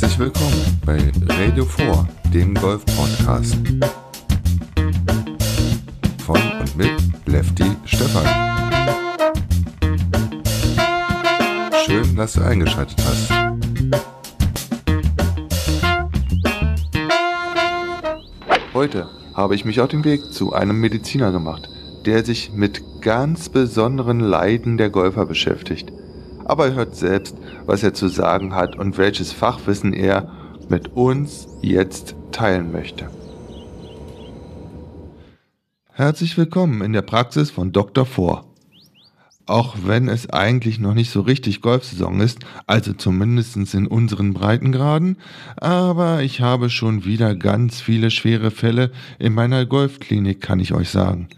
Herzlich willkommen bei Radio 4, dem Golf-Podcast. Von und mit Lefty Stefan. Schön, dass du eingeschaltet hast. Heute habe ich mich auf den Weg zu einem Mediziner gemacht, der sich mit ganz besonderen Leiden der Golfer beschäftigt. Aber er hört selbst, was er zu sagen hat und welches Fachwissen er mit uns jetzt teilen möchte. Herzlich willkommen in der Praxis von Dr. Vor. Auch wenn es eigentlich noch nicht so richtig Golfsaison ist, also zumindest in unseren Breitengraden, aber ich habe schon wieder ganz viele schwere Fälle in meiner Golfklinik, kann ich euch sagen.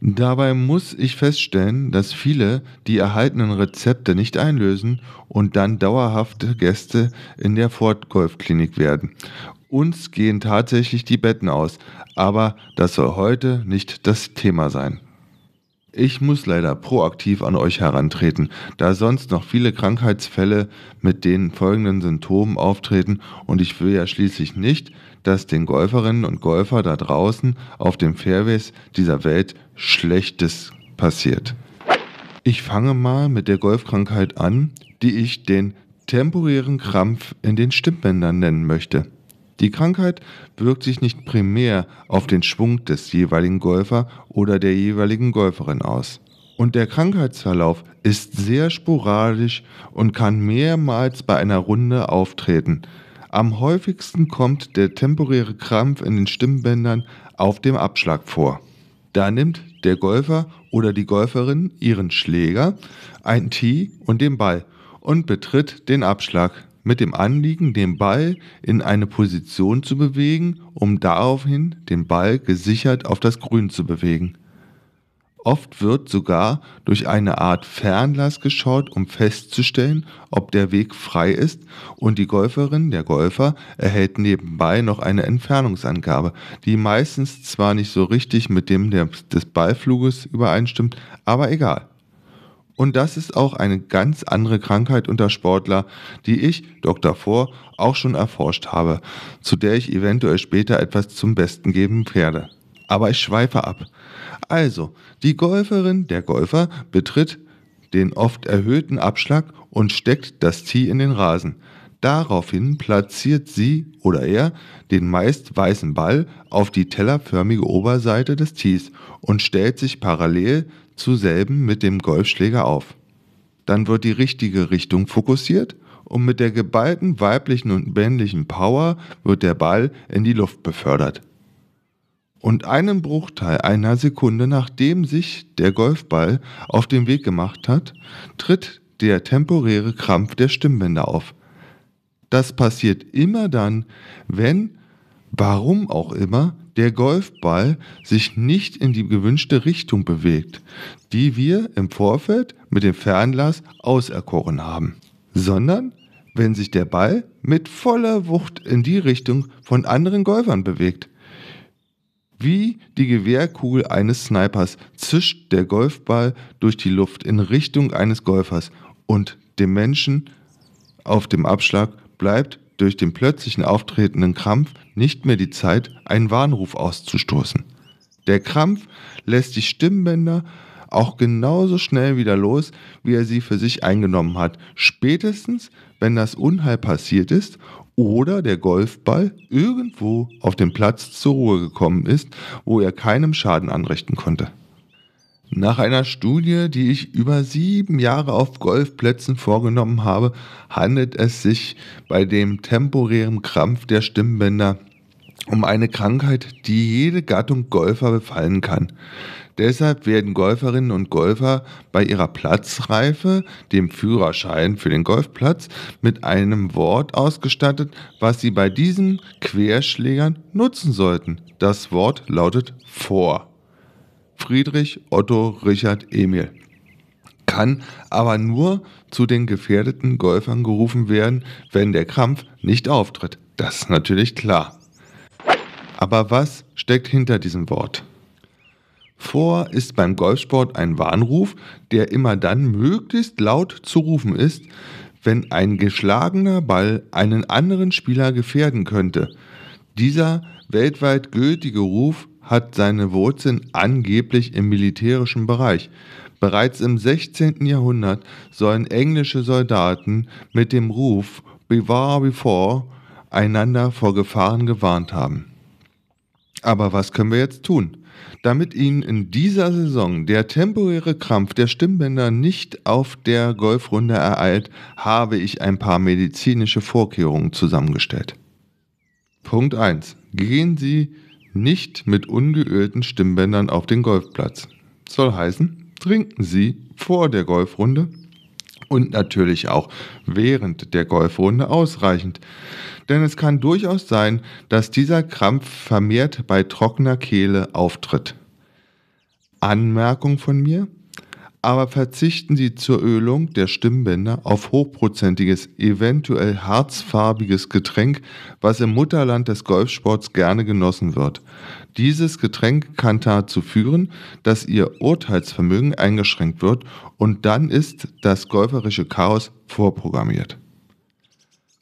Dabei muss ich feststellen, dass viele die erhaltenen Rezepte nicht einlösen und dann dauerhafte Gäste in der Ford-Golfklinik werden. Uns gehen tatsächlich die Betten aus, aber das soll heute nicht das Thema sein. Ich muss leider proaktiv an euch herantreten, da sonst noch viele Krankheitsfälle mit den folgenden Symptomen auftreten und ich will ja schließlich nicht, dass den Golferinnen und Golfer da draußen auf den Fairways dieser Welt Schlechtes passiert. Ich fange mal mit der Golfkrankheit an, die ich den temporären Krampf in den Stimmbändern nennen möchte. Die Krankheit wirkt sich nicht primär auf den Schwung des jeweiligen Golfer oder der jeweiligen Golferin aus. Und der Krankheitsverlauf ist sehr sporadisch und kann mehrmals bei einer Runde auftreten. Am häufigsten kommt der temporäre Krampf in den Stimmbändern auf dem Abschlag vor. Da nimmt der Golfer oder die Golferin ihren Schläger, ein Tee und den Ball und betritt den Abschlag mit dem Anliegen, den Ball in eine Position zu bewegen, um daraufhin den Ball gesichert auf das Grün zu bewegen. Oft wird sogar durch eine Art Fernlass geschaut, um festzustellen, ob der Weg frei ist und die Golferin, der Golfer, erhält nebenbei noch eine Entfernungsangabe, die meistens zwar nicht so richtig mit dem des Ballfluges übereinstimmt, aber egal. Und das ist auch eine ganz andere Krankheit unter Sportler, die ich, Dr. Vor, auch schon erforscht habe, zu der ich eventuell später etwas zum Besten geben werde. Aber ich schweife ab. Also, die Golferin, der Golfer, betritt den oft erhöhten Abschlag und steckt das Tee in den Rasen. Daraufhin platziert sie oder er den meist weißen Ball auf die tellerförmige Oberseite des Tees und stellt sich parallel zu selben mit dem Golfschläger auf. Dann wird die richtige Richtung fokussiert und mit der geballten weiblichen und männlichen Power wird der Ball in die Luft befördert und einen Bruchteil einer Sekunde nachdem sich der Golfball auf den Weg gemacht hat, tritt der temporäre Krampf der Stimmbänder auf. Das passiert immer dann, wenn, warum auch immer, der Golfball sich nicht in die gewünschte Richtung bewegt, die wir im Vorfeld mit dem Fernlass auserkoren haben, sondern wenn sich der Ball mit voller Wucht in die Richtung von anderen Golfern bewegt. Wie die Gewehrkugel eines Snipers zischt der Golfball durch die Luft in Richtung eines Golfers und dem Menschen auf dem Abschlag bleibt durch den plötzlichen auftretenden Krampf nicht mehr die Zeit, einen Warnruf auszustoßen. Der Krampf lässt die Stimmbänder auch genauso schnell wieder los, wie er sie für sich eingenommen hat, spätestens wenn das Unheil passiert ist oder der Golfball irgendwo auf dem Platz zur Ruhe gekommen ist, wo er keinem Schaden anrichten konnte. Nach einer Studie, die ich über sieben Jahre auf Golfplätzen vorgenommen habe, handelt es sich bei dem temporären Krampf der Stimmbänder um eine Krankheit, die jede Gattung Golfer befallen kann. Deshalb werden Golferinnen und Golfer bei ihrer Platzreife, dem Führerschein für den Golfplatz, mit einem Wort ausgestattet, was sie bei diesen Querschlägern nutzen sollten. Das Wort lautet vor. Friedrich, Otto, Richard, Emil. Kann aber nur zu den gefährdeten Golfern gerufen werden, wenn der Krampf nicht auftritt. Das ist natürlich klar. Aber was steckt hinter diesem Wort? Vor ist beim Golfsport ein Warnruf, der immer dann möglichst laut zu rufen ist, wenn ein geschlagener Ball einen anderen Spieler gefährden könnte. Dieser weltweit gültige Ruf hat seine Wurzeln angeblich im militärischen Bereich. Bereits im 16. Jahrhundert sollen englische Soldaten mit dem Ruf Beware before einander vor Gefahren gewarnt haben. Aber was können wir jetzt tun? Damit Ihnen in dieser Saison der temporäre Krampf der Stimmbänder nicht auf der Golfrunde ereilt, habe ich ein paar medizinische Vorkehrungen zusammengestellt. Punkt 1. Gehen Sie nicht mit ungeölten Stimmbändern auf den Golfplatz. Soll heißen, trinken Sie vor der Golfrunde und natürlich auch während der Golfrunde ausreichend. Denn es kann durchaus sein, dass dieser Krampf vermehrt bei trockener Kehle auftritt. Anmerkung von mir, aber verzichten Sie zur Ölung der Stimmbänder auf hochprozentiges, eventuell harzfarbiges Getränk, was im Mutterland des Golfsports gerne genossen wird. Dieses Getränk kann dazu führen, dass Ihr Urteilsvermögen eingeschränkt wird und dann ist das golferische Chaos vorprogrammiert.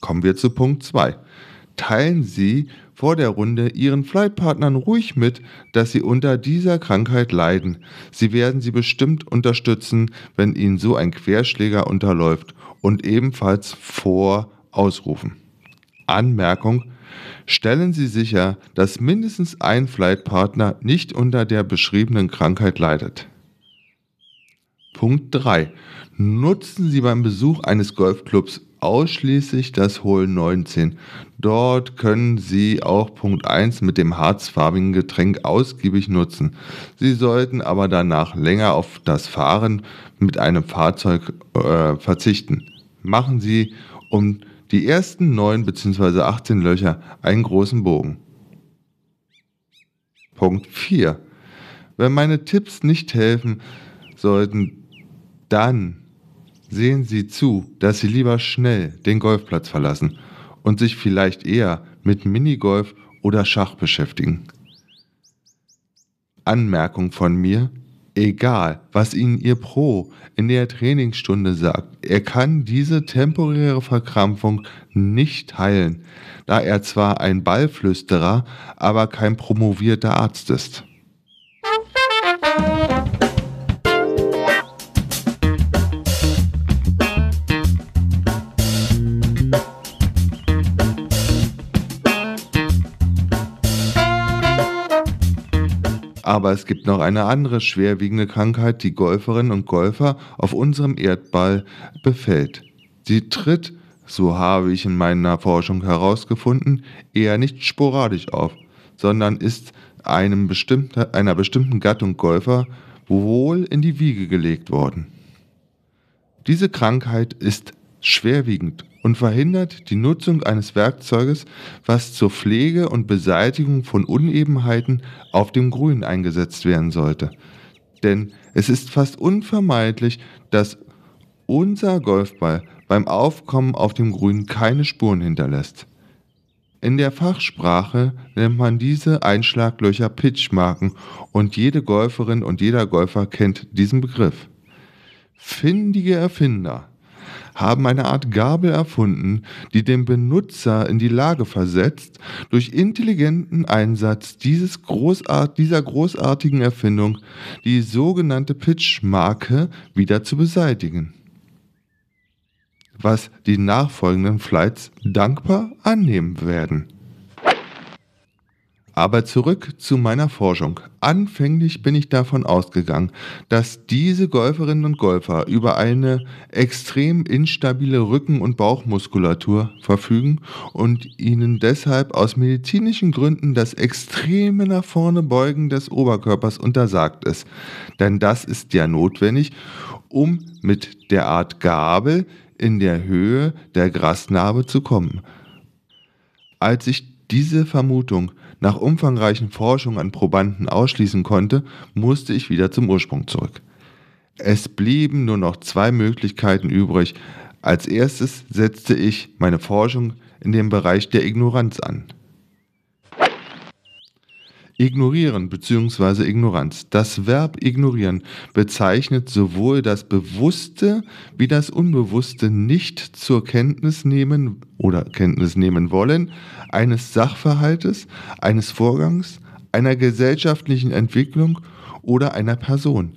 Kommen wir zu Punkt 2. Teilen Sie vor der Runde Ihren Flightpartnern ruhig mit, dass Sie unter dieser Krankheit leiden. Sie werden Sie bestimmt unterstützen, wenn Ihnen so ein Querschläger unterläuft und ebenfalls vor ausrufen. Anmerkung, stellen Sie sicher, dass mindestens ein Flightpartner nicht unter der beschriebenen Krankheit leidet. Punkt 3. Nutzen Sie beim Besuch eines Golfclubs ausschließlich das Hole 19. Dort können Sie auch Punkt 1 mit dem harzfarbigen Getränk ausgiebig nutzen. Sie sollten aber danach länger auf das Fahren mit einem Fahrzeug äh, verzichten. Machen Sie um die ersten 9 bzw. 18 Löcher einen großen Bogen. Punkt 4. Wenn meine Tipps nicht helfen sollten, dann sehen Sie zu, dass Sie lieber schnell den Golfplatz verlassen und sich vielleicht eher mit Minigolf oder Schach beschäftigen. Anmerkung von mir, egal was Ihnen Ihr Pro in der Trainingsstunde sagt, er kann diese temporäre Verkrampfung nicht heilen, da er zwar ein Ballflüsterer, aber kein promovierter Arzt ist. Aber es gibt noch eine andere schwerwiegende Krankheit, die Golferinnen und Golfer auf unserem Erdball befällt. Sie tritt, so habe ich in meiner Forschung herausgefunden, eher nicht sporadisch auf, sondern ist einem bestimmte, einer bestimmten Gattung Golfer wohl in die Wiege gelegt worden. Diese Krankheit ist schwerwiegend und verhindert die Nutzung eines Werkzeuges, was zur Pflege und Beseitigung von Unebenheiten auf dem Grün eingesetzt werden sollte. Denn es ist fast unvermeidlich, dass unser Golfball beim Aufkommen auf dem Grün keine Spuren hinterlässt. In der Fachsprache nennt man diese Einschlaglöcher Pitchmarken und jede Golferin und jeder Golfer kennt diesen Begriff. Findige Erfinder haben eine Art Gabel erfunden, die den Benutzer in die Lage versetzt, durch intelligenten Einsatz dieses Großart dieser großartigen Erfindung die sogenannte Pitch-Marke wieder zu beseitigen. Was die nachfolgenden Flights dankbar annehmen werden. Aber zurück zu meiner Forschung. Anfänglich bin ich davon ausgegangen, dass diese Golferinnen und Golfer über eine extrem instabile Rücken- und Bauchmuskulatur verfügen und ihnen deshalb aus medizinischen Gründen das extreme nach vorne Beugen des Oberkörpers untersagt ist. Denn das ist ja notwendig, um mit der Art Gabel in der Höhe der Grasnarbe zu kommen. Als ich diese Vermutung nach umfangreichen Forschungen an Probanden ausschließen konnte, musste ich wieder zum Ursprung zurück. Es blieben nur noch zwei Möglichkeiten übrig. Als erstes setzte ich meine Forschung in dem Bereich der Ignoranz an. Ignorieren bzw. Ignoranz. Das Verb ignorieren bezeichnet sowohl das bewusste wie das unbewusste nicht zur Kenntnis nehmen oder Kenntnis nehmen wollen eines Sachverhaltes, eines Vorgangs, einer gesellschaftlichen Entwicklung oder einer Person.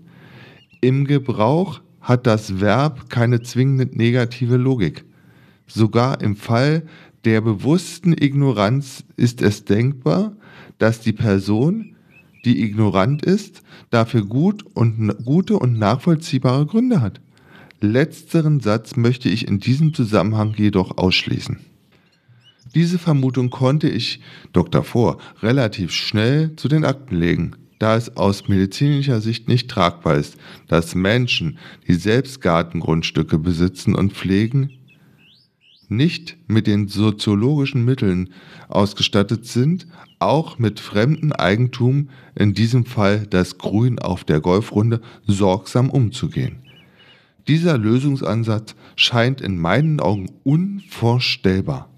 Im Gebrauch hat das Verb keine zwingend negative Logik. Sogar im Fall der bewussten Ignoranz ist es denkbar, dass die Person, die ignorant ist, dafür gut und, gute und nachvollziehbare Gründe hat. Letzteren Satz möchte ich in diesem Zusammenhang jedoch ausschließen. Diese Vermutung konnte ich Dr. Vor relativ schnell zu den Akten legen, da es aus medizinischer Sicht nicht tragbar ist, dass Menschen, die selbst Gartengrundstücke besitzen und pflegen, nicht mit den soziologischen Mitteln ausgestattet sind, auch mit fremdem Eigentum, in diesem Fall das Grün auf der Golfrunde, sorgsam umzugehen. Dieser Lösungsansatz scheint in meinen Augen unvorstellbar.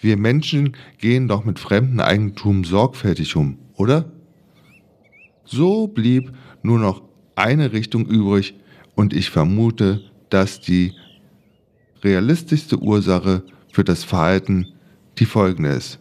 Wir Menschen gehen doch mit fremdem Eigentum sorgfältig um, oder? So blieb nur noch eine Richtung übrig und ich vermute, dass die realistischste Ursache für das Verhalten die folgende ist.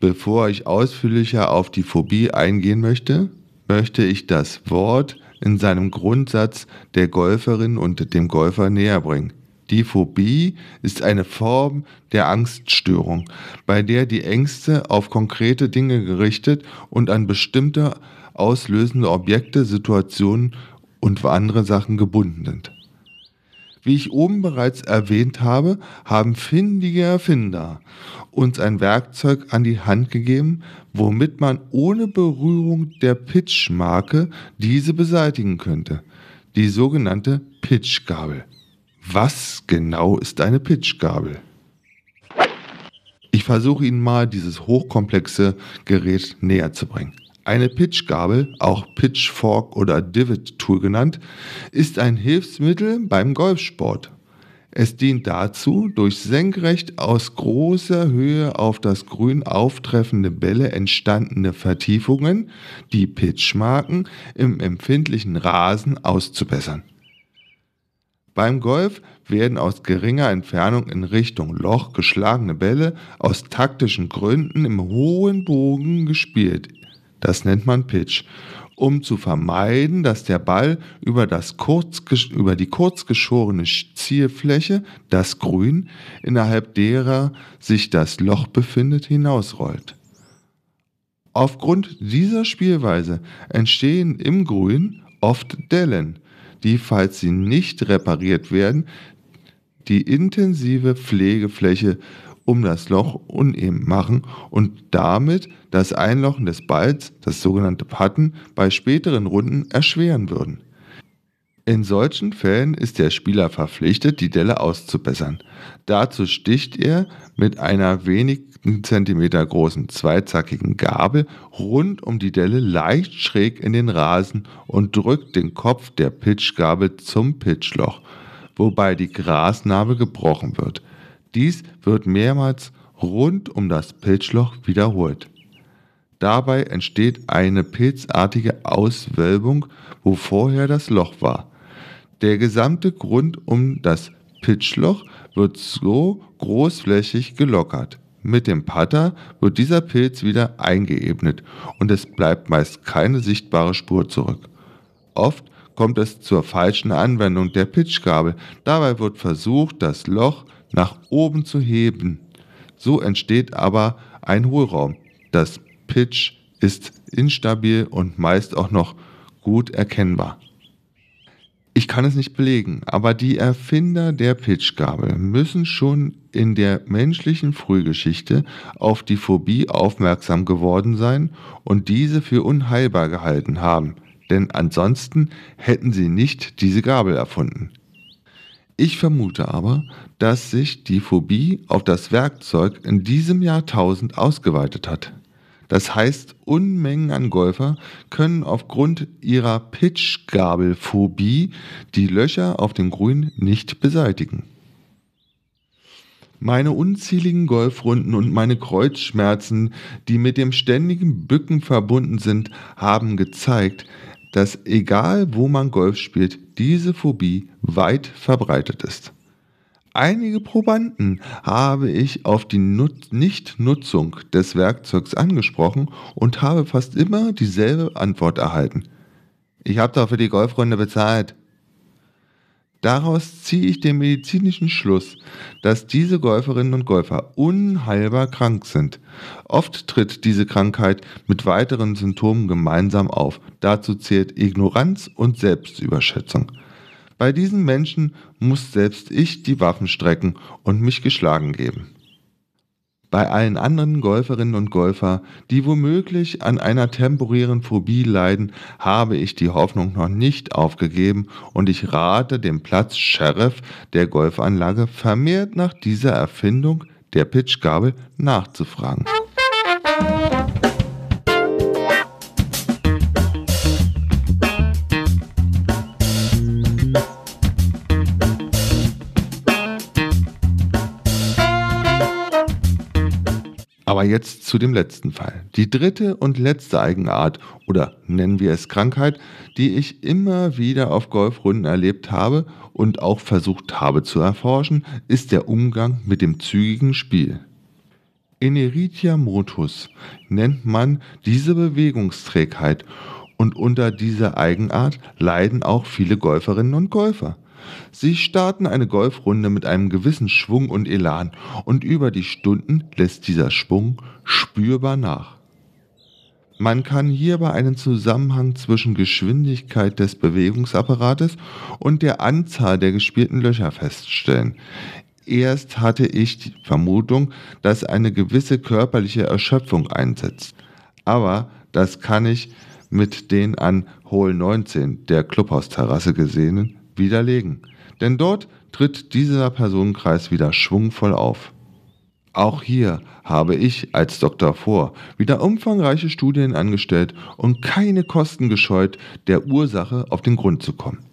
Bevor ich ausführlicher auf die Phobie eingehen möchte, möchte ich das Wort in seinem Grundsatz der Golferin und dem Golfer näher bringen. Die Phobie ist eine Form der Angststörung, bei der die Ängste auf konkrete Dinge gerichtet und an bestimmte auslösende Objekte, Situationen und andere Sachen gebunden sind. Wie ich oben bereits erwähnt habe, haben findige Erfinder uns ein Werkzeug an die Hand gegeben, womit man ohne Berührung der Pitchmarke diese beseitigen könnte. Die sogenannte Pitchgabel. Was genau ist eine Pitchgabel? Ich versuche Ihnen mal dieses hochkomplexe Gerät näher zu bringen. Eine Pitchgabel, auch Pitchfork oder Divot Tool genannt, ist ein Hilfsmittel beim Golfsport. Es dient dazu, durch senkrecht aus großer Höhe auf das Grün auftreffende Bälle entstandene Vertiefungen, die Pitchmarken, im empfindlichen Rasen auszubessern. Beim Golf werden aus geringer Entfernung in Richtung Loch geschlagene Bälle aus taktischen Gründen im hohen Bogen gespielt, das nennt man Pitch, um zu vermeiden, dass der Ball über, das kurz, über die kurzgeschorene Zielfläche, das Grün, innerhalb derer sich das Loch befindet, hinausrollt. Aufgrund dieser Spielweise entstehen im Grün oft Dellen, die, falls sie nicht repariert werden, die intensive Pflegefläche um das Loch uneben machen und damit das Einlochen des Balls, das sogenannte Putten, bei späteren Runden erschweren würden. In solchen Fällen ist der Spieler verpflichtet, die Delle auszubessern. Dazu sticht er mit einer wenigen Zentimeter großen zweizackigen Gabel rund um die Delle leicht schräg in den Rasen und drückt den Kopf der Pitchgabel zum Pitchloch, wobei die Grasnarbe gebrochen wird. Dies wird mehrmals rund um das Pilzloch wiederholt. Dabei entsteht eine pilzartige Auswölbung, wo vorher das Loch war. Der gesamte Grund um das Pitchloch wird so großflächig gelockert. Mit dem Putter wird dieser Pilz wieder eingeebnet und es bleibt meist keine sichtbare Spur zurück. Oft kommt es zur falschen Anwendung der Pitchgabel. Dabei wird versucht, das Loch nach oben zu heben. So entsteht aber ein Hohlraum. Das Pitch ist instabil und meist auch noch gut erkennbar. Ich kann es nicht belegen, aber die Erfinder der Pitchgabel müssen schon in der menschlichen Frühgeschichte auf die Phobie aufmerksam geworden sein und diese für unheilbar gehalten haben, denn ansonsten hätten sie nicht diese Gabel erfunden. Ich vermute aber, dass sich die Phobie auf das Werkzeug in diesem Jahrtausend ausgeweitet hat. Das heißt, Unmengen an Golfer können aufgrund ihrer Pitchgabelphobie die Löcher auf dem Grün nicht beseitigen. Meine unzähligen Golfrunden und meine Kreuzschmerzen, die mit dem ständigen Bücken verbunden sind, haben gezeigt, dass egal wo man Golf spielt, diese Phobie weit verbreitet ist. Einige Probanden habe ich auf die Nut Nichtnutzung des Werkzeugs angesprochen und habe fast immer dieselbe Antwort erhalten. Ich habe doch für die Golfrunde bezahlt. Daraus ziehe ich den medizinischen Schluss, dass diese Golferinnen und Golfer unheilbar krank sind. Oft tritt diese Krankheit mit weiteren Symptomen gemeinsam auf. Dazu zählt Ignoranz und Selbstüberschätzung. Bei diesen Menschen muss selbst ich die Waffen strecken und mich geschlagen geben. Bei allen anderen Golferinnen und Golfer, die womöglich an einer temporären Phobie leiden, habe ich die Hoffnung noch nicht aufgegeben und ich rate dem Platz Sheriff der Golfanlage vermehrt nach dieser Erfindung der Pitchgabel nachzufragen. Aber jetzt zu dem letzten Fall. Die dritte und letzte Eigenart oder nennen wir es Krankheit, die ich immer wieder auf Golfrunden erlebt habe und auch versucht habe zu erforschen, ist der Umgang mit dem zügigen Spiel. Ineritia motus nennt man diese Bewegungsträgheit und unter dieser Eigenart leiden auch viele Golferinnen und Golfer. Sie starten eine Golfrunde mit einem gewissen Schwung und Elan und über die Stunden lässt dieser Schwung spürbar nach. Man kann hierbei einen Zusammenhang zwischen Geschwindigkeit des Bewegungsapparates und der Anzahl der gespielten Löcher feststellen. Erst hatte ich die Vermutung, dass eine gewisse körperliche Erschöpfung einsetzt. Aber das kann ich mit den an Hole 19 der Clubhausterrasse gesehenen widerlegen, denn dort tritt dieser Personenkreis wieder schwungvoll auf. Auch hier habe ich als Dr. Vor wieder umfangreiche Studien angestellt und keine Kosten gescheut, der Ursache auf den Grund zu kommen.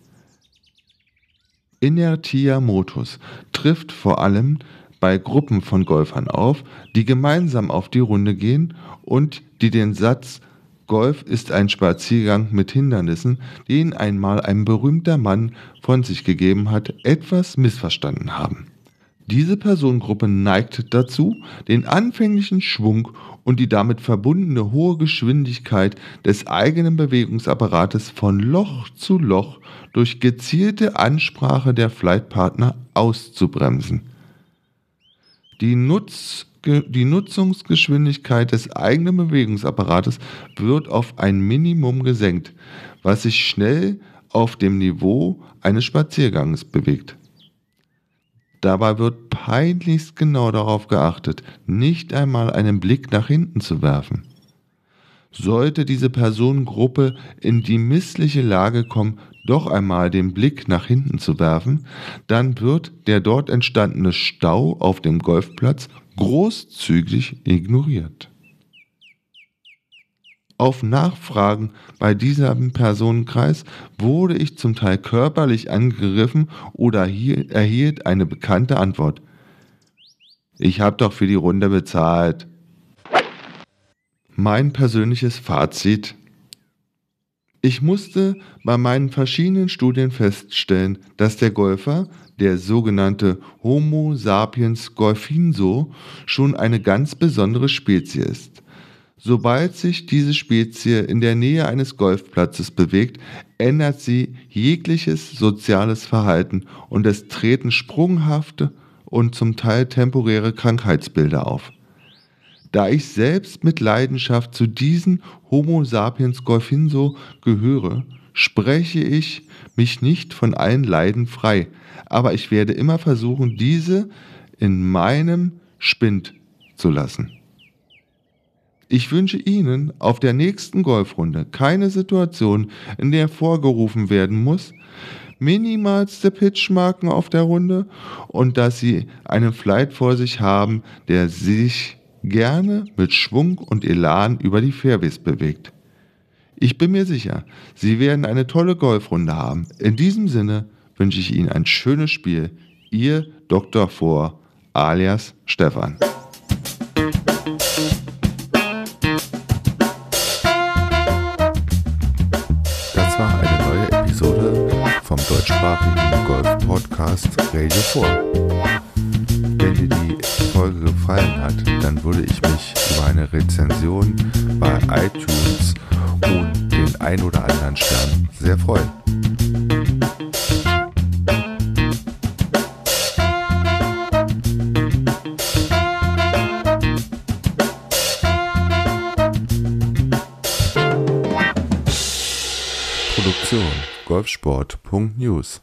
Inertia motus trifft vor allem bei Gruppen von Golfern auf, die gemeinsam auf die Runde gehen und die den Satz Golf ist ein Spaziergang mit Hindernissen, den einmal ein berühmter Mann von sich gegeben hat, etwas missverstanden haben. Diese Personengruppe neigt dazu, den anfänglichen Schwung und die damit verbundene hohe Geschwindigkeit des eigenen Bewegungsapparates von Loch zu Loch durch gezielte Ansprache der Flightpartner auszubremsen. Die Nutz die Nutzungsgeschwindigkeit des eigenen Bewegungsapparates wird auf ein Minimum gesenkt, was sich schnell auf dem Niveau eines Spaziergangs bewegt. Dabei wird peinlichst genau darauf geachtet, nicht einmal einen Blick nach hinten zu werfen. Sollte diese Personengruppe in die missliche Lage kommen, doch einmal den Blick nach hinten zu werfen, dann wird der dort entstandene Stau auf dem Golfplatz großzügig ignoriert. Auf Nachfragen bei diesem Personenkreis wurde ich zum Teil körperlich angegriffen oder erhielt eine bekannte Antwort. Ich habe doch für die Runde bezahlt. Mein persönliches Fazit. Ich musste bei meinen verschiedenen Studien feststellen, dass der Golfer der sogenannte Homo sapiens golfinso, schon eine ganz besondere Spezie ist. Sobald sich diese Spezie in der Nähe eines Golfplatzes bewegt, ändert sie jegliches soziales Verhalten und es treten sprunghafte und zum Teil temporäre Krankheitsbilder auf. Da ich selbst mit Leidenschaft zu diesen Homo sapiens golfinso gehöre, spreche ich mich nicht von allen Leiden frei, aber ich werde immer versuchen, diese in meinem Spind zu lassen. Ich wünsche Ihnen auf der nächsten Golfrunde keine Situation, in der vorgerufen werden muss, minimalste Pitchmarken auf der Runde und dass Sie einen Flight vor sich haben, der sich gerne mit Schwung und Elan über die Fairways bewegt. Ich bin mir sicher, Sie werden eine tolle Golfrunde haben. In diesem Sinne wünsche ich Ihnen ein schönes Spiel. Ihr Dr. Vor alias Stefan. Das war eine neue Episode vom deutschsprachigen Golf-Podcast Radio 4. Dir die Folge gefallen hat, dann würde ich mich über eine Rezension bei iTunes und den ein oder anderen Stern sehr freuen. Produktion golfsport.news